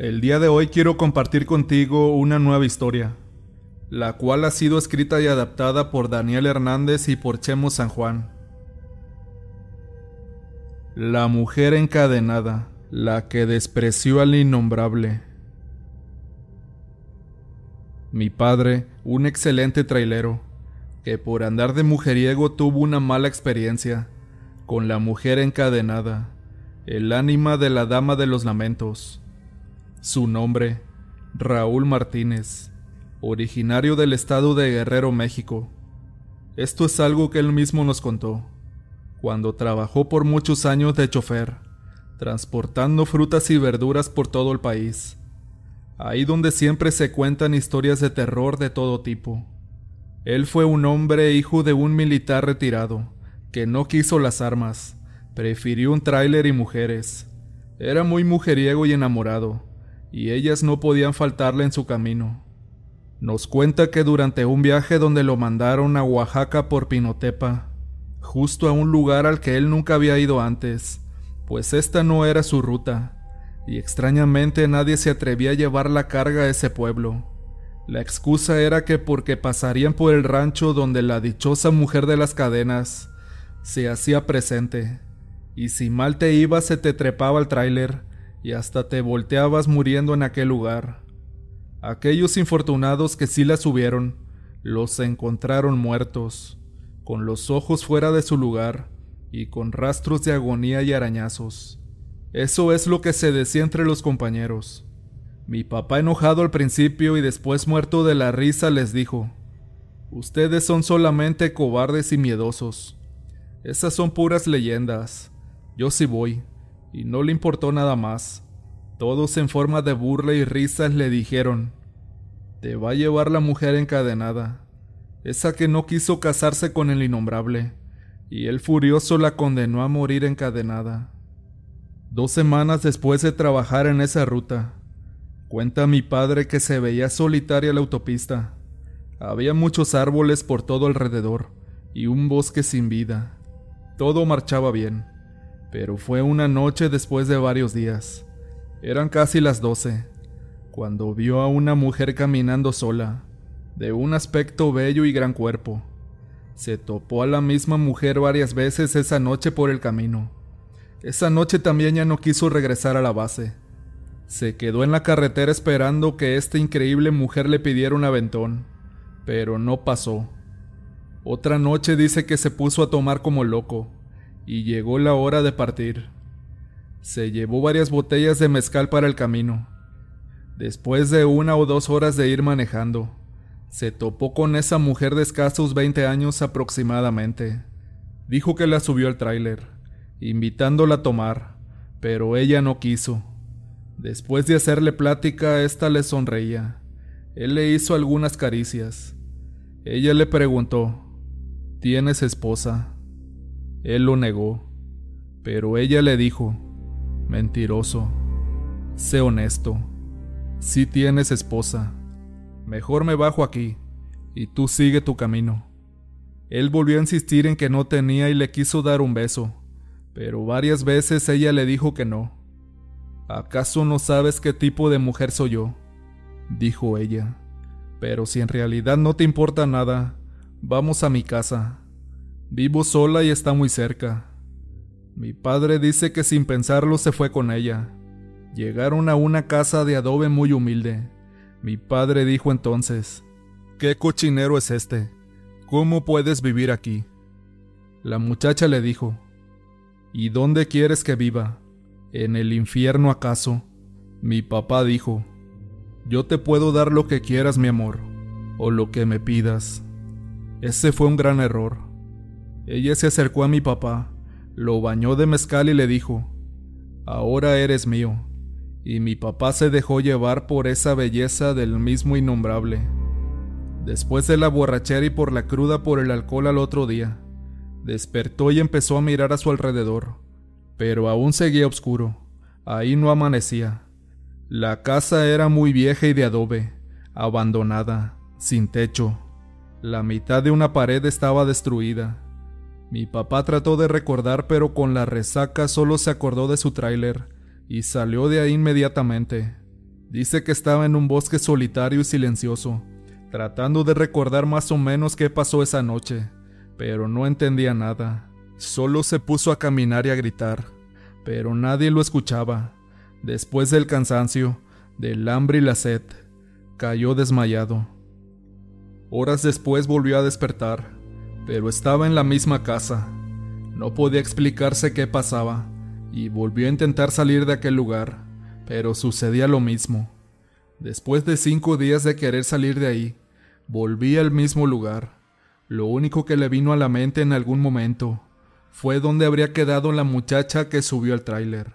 El día de hoy quiero compartir contigo una nueva historia, la cual ha sido escrita y adaptada por Daniel Hernández y por Chemo San Juan. La mujer encadenada, la que despreció al innombrable. Mi padre, un excelente trailero, que por andar de mujeriego tuvo una mala experiencia con la mujer encadenada, el ánima de la dama de los lamentos. Su nombre, Raúl Martínez, originario del estado de Guerrero, México. Esto es algo que él mismo nos contó, cuando trabajó por muchos años de chofer, transportando frutas y verduras por todo el país. Ahí donde siempre se cuentan historias de terror de todo tipo. Él fue un hombre hijo de un militar retirado, que no quiso las armas, prefirió un tráiler y mujeres. Era muy mujeriego y enamorado, y ellas no podían faltarle en su camino. Nos cuenta que durante un viaje donde lo mandaron a Oaxaca por Pinotepa, justo a un lugar al que él nunca había ido antes, pues esta no era su ruta, y extrañamente nadie se atrevía a llevar la carga a ese pueblo. La excusa era que porque pasarían por el rancho donde la dichosa mujer de las cadenas se hacía presente, y si mal te ibas se te trepaba el tráiler y hasta te volteabas muriendo en aquel lugar. Aquellos infortunados que sí la subieron, los encontraron muertos, con los ojos fuera de su lugar y con rastros de agonía y arañazos. Eso es lo que se decía entre los compañeros. Mi papá enojado al principio y después muerto de la risa les dijo, Ustedes son solamente cobardes y miedosos. Esas son puras leyendas. Yo sí voy, y no le importó nada más. Todos en forma de burla y risas le dijeron, Te va a llevar la mujer encadenada, esa que no quiso casarse con el innombrable, y el furioso la condenó a morir encadenada. Dos semanas después de trabajar en esa ruta, Cuenta mi padre que se veía solitaria la autopista. Había muchos árboles por todo alrededor y un bosque sin vida. Todo marchaba bien, pero fue una noche después de varios días. Eran casi las doce, cuando vio a una mujer caminando sola, de un aspecto bello y gran cuerpo. Se topó a la misma mujer varias veces esa noche por el camino. Esa noche también ya no quiso regresar a la base. Se quedó en la carretera esperando que esta increíble mujer le pidiera un aventón, pero no pasó. Otra noche dice que se puso a tomar como loco, y llegó la hora de partir. Se llevó varias botellas de mezcal para el camino. Después de una o dos horas de ir manejando, se topó con esa mujer de escasos 20 años aproximadamente. Dijo que la subió al tráiler, invitándola a tomar, pero ella no quiso. Después de hacerle plática, ésta le sonreía. Él le hizo algunas caricias. Ella le preguntó, ¿Tienes esposa? Él lo negó, pero ella le dijo, Mentiroso, sé honesto, si tienes esposa, mejor me bajo aquí, y tú sigue tu camino. Él volvió a insistir en que no tenía y le quiso dar un beso, pero varias veces ella le dijo que no. ¿Acaso no sabes qué tipo de mujer soy yo? dijo ella. Pero si en realidad no te importa nada, vamos a mi casa. Vivo sola y está muy cerca. Mi padre dice que sin pensarlo se fue con ella. Llegaron a una casa de adobe muy humilde. Mi padre dijo entonces, ¿Qué cochinero es este? ¿Cómo puedes vivir aquí? La muchacha le dijo, ¿Y dónde quieres que viva? ¿En el infierno acaso? Mi papá dijo, Yo te puedo dar lo que quieras, mi amor, o lo que me pidas. Ese fue un gran error. Ella se acercó a mi papá, lo bañó de mezcal y le dijo, Ahora eres mío. Y mi papá se dejó llevar por esa belleza del mismo innombrable. Después de la borrachera y por la cruda por el alcohol al otro día, despertó y empezó a mirar a su alrededor pero aún seguía oscuro. Ahí no amanecía. La casa era muy vieja y de adobe, abandonada, sin techo. La mitad de una pared estaba destruida. Mi papá trató de recordar, pero con la resaca solo se acordó de su tráiler y salió de ahí inmediatamente. Dice que estaba en un bosque solitario y silencioso, tratando de recordar más o menos qué pasó esa noche, pero no entendía nada. Solo se puso a caminar y a gritar, pero nadie lo escuchaba. Después del cansancio, del hambre y la sed, cayó desmayado. Horas después volvió a despertar, pero estaba en la misma casa. No podía explicarse qué pasaba, y volvió a intentar salir de aquel lugar, pero sucedía lo mismo. Después de cinco días de querer salir de ahí, volví al mismo lugar. Lo único que le vino a la mente en algún momento fue donde habría quedado la muchacha que subió al tráiler.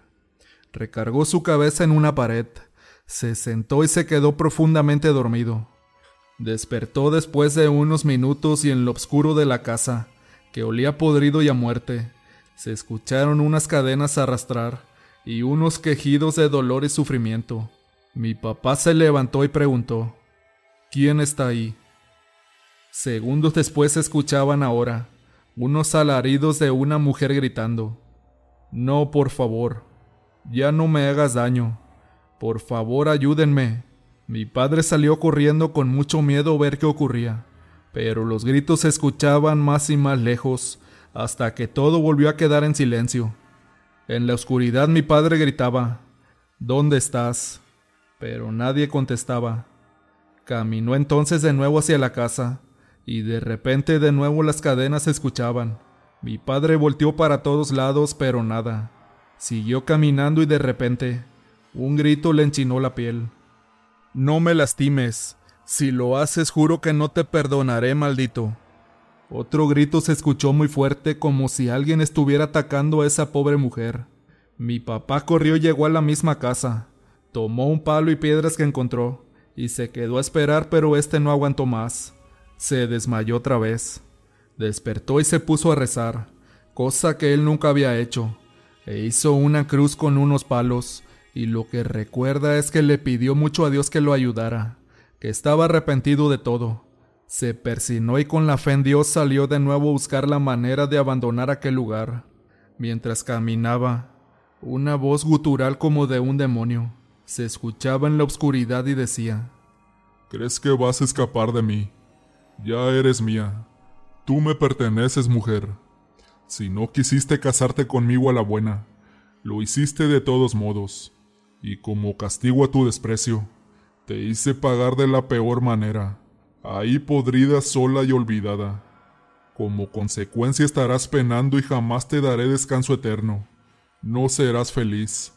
Recargó su cabeza en una pared, se sentó y se quedó profundamente dormido. Despertó después de unos minutos y en lo oscuro de la casa, que olía podrido y a muerte, se escucharon unas cadenas arrastrar y unos quejidos de dolor y sufrimiento. Mi papá se levantó y preguntó, ¿Quién está ahí? Segundos después se escuchaban ahora unos alaridos de una mujer gritando, No, por favor, ya no me hagas daño, por favor ayúdenme. Mi padre salió corriendo con mucho miedo a ver qué ocurría, pero los gritos se escuchaban más y más lejos, hasta que todo volvió a quedar en silencio. En la oscuridad mi padre gritaba, ¿Dónde estás? Pero nadie contestaba. Caminó entonces de nuevo hacia la casa, y de repente de nuevo las cadenas se escuchaban. Mi padre volteó para todos lados, pero nada. Siguió caminando y de repente un grito le enchinó la piel. No me lastimes. Si lo haces juro que no te perdonaré, maldito. Otro grito se escuchó muy fuerte como si alguien estuviera atacando a esa pobre mujer. Mi papá corrió y llegó a la misma casa. Tomó un palo y piedras que encontró, y se quedó a esperar, pero este no aguantó más. Se desmayó otra vez. Despertó y se puso a rezar, cosa que él nunca había hecho, e hizo una cruz con unos palos, y lo que recuerda es que le pidió mucho a Dios que lo ayudara, que estaba arrepentido de todo. Se persinó y con la fe en Dios salió de nuevo a buscar la manera de abandonar aquel lugar. Mientras caminaba, una voz gutural como de un demonio se escuchaba en la oscuridad y decía, ¿Crees que vas a escapar de mí? Ya eres mía. Tú me perteneces, mujer. Si no quisiste casarte conmigo a la buena, lo hiciste de todos modos, y como castigo a tu desprecio, te hice pagar de la peor manera, ahí podrida sola y olvidada. Como consecuencia estarás penando y jamás te daré descanso eterno. No serás feliz.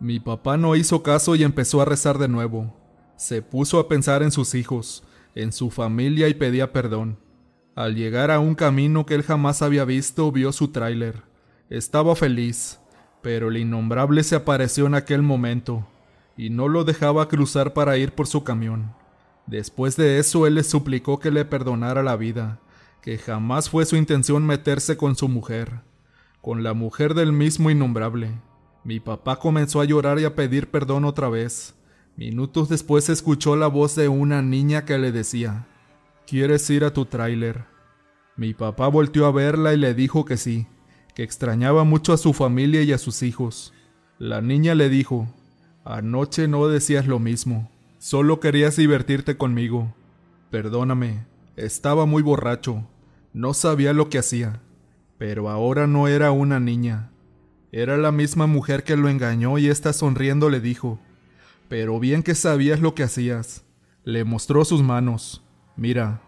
Mi papá no hizo caso y empezó a rezar de nuevo. Se puso a pensar en sus hijos, en su familia y pedía perdón. Al llegar a un camino que él jamás había visto, vio su tráiler. Estaba feliz, pero el innombrable se apareció en aquel momento y no lo dejaba cruzar para ir por su camión. Después de eso él le suplicó que le perdonara la vida, que jamás fue su intención meterse con su mujer, con la mujer del mismo innombrable. Mi papá comenzó a llorar y a pedir perdón otra vez, Minutos después escuchó la voz de una niña que le decía, ¿Quieres ir a tu tráiler? Mi papá volteó a verla y le dijo que sí, que extrañaba mucho a su familia y a sus hijos. La niña le dijo, Anoche no decías lo mismo, solo querías divertirte conmigo. Perdóname, estaba muy borracho, no sabía lo que hacía, pero ahora no era una niña. Era la misma mujer que lo engañó y esta sonriendo le dijo, pero bien que sabías lo que hacías. Le mostró sus manos. Mira,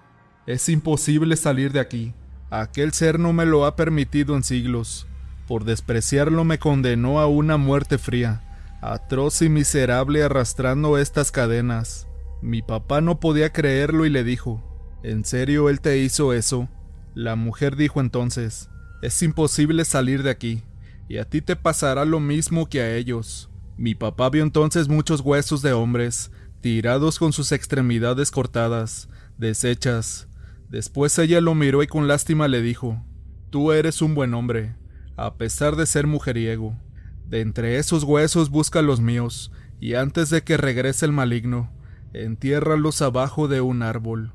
es imposible salir de aquí. Aquel ser no me lo ha permitido en siglos. Por despreciarlo me condenó a una muerte fría, atroz y miserable arrastrando estas cadenas. Mi papá no podía creerlo y le dijo, ¿En serio él te hizo eso? La mujer dijo entonces, es imposible salir de aquí, y a ti te pasará lo mismo que a ellos. Mi papá vio entonces muchos huesos de hombres, tirados con sus extremidades cortadas, deshechas. Después ella lo miró y con lástima le dijo, Tú eres un buen hombre, a pesar de ser mujeriego. De entre esos huesos busca los míos, y antes de que regrese el maligno, entiérralos abajo de un árbol.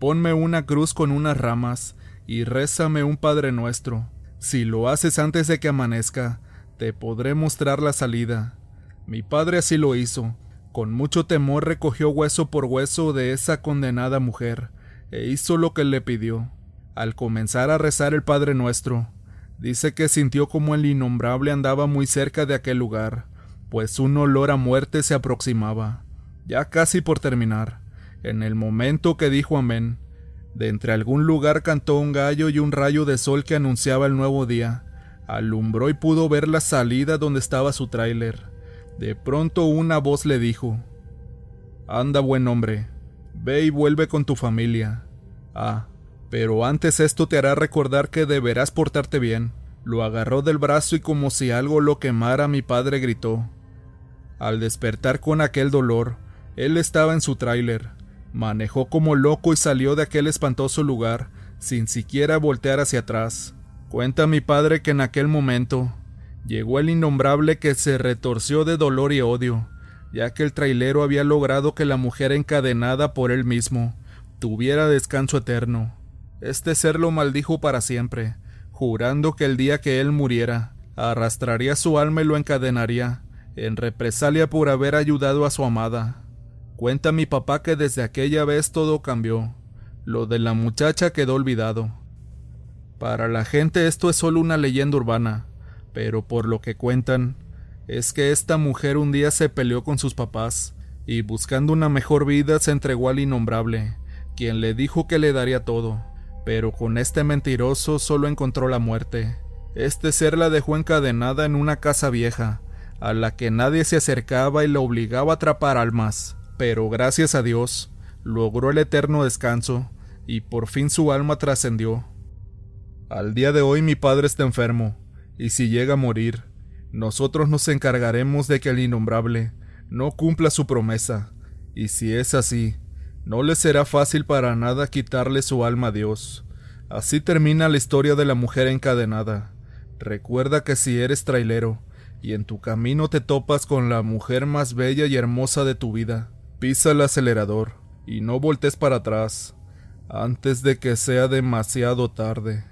Ponme una cruz con unas ramas, y rézame un Padre nuestro. Si lo haces antes de que amanezca, te podré mostrar la salida. Mi padre así lo hizo. Con mucho temor recogió hueso por hueso de esa condenada mujer, e hizo lo que le pidió. Al comenzar a rezar el Padre Nuestro, dice que sintió como el innombrable andaba muy cerca de aquel lugar, pues un olor a muerte se aproximaba. Ya casi por terminar, en el momento que dijo amén, de entre algún lugar cantó un gallo y un rayo de sol que anunciaba el nuevo día. Alumbró y pudo ver la salida donde estaba su tráiler. De pronto una voz le dijo, Anda buen hombre, ve y vuelve con tu familia. Ah, pero antes esto te hará recordar que deberás portarte bien. Lo agarró del brazo y como si algo lo quemara mi padre gritó. Al despertar con aquel dolor, él estaba en su tráiler, Manejó como loco y salió de aquel espantoso lugar, sin siquiera voltear hacia atrás. Cuenta mi padre que en aquel momento llegó el innombrable que se retorció de dolor y odio, ya que el trailero había logrado que la mujer encadenada por él mismo tuviera descanso eterno. Este ser lo maldijo para siempre, jurando que el día que él muriera, arrastraría su alma y lo encadenaría, en represalia por haber ayudado a su amada. Cuenta mi papá que desde aquella vez todo cambió. Lo de la muchacha quedó olvidado. Para la gente esto es solo una leyenda urbana, pero por lo que cuentan, es que esta mujer un día se peleó con sus papás y buscando una mejor vida se entregó al innombrable, quien le dijo que le daría todo, pero con este mentiroso solo encontró la muerte. Este ser la dejó encadenada en una casa vieja, a la que nadie se acercaba y la obligaba a atrapar almas pero gracias a Dios logró el eterno descanso y por fin su alma trascendió. Al día de hoy mi padre está enfermo, y si llega a morir, nosotros nos encargaremos de que el innombrable no cumpla su promesa, y si es así, no le será fácil para nada quitarle su alma a Dios. Así termina la historia de la mujer encadenada. Recuerda que si eres trailero, y en tu camino te topas con la mujer más bella y hermosa de tu vida, Pisa el acelerador y no voltees para atrás antes de que sea demasiado tarde.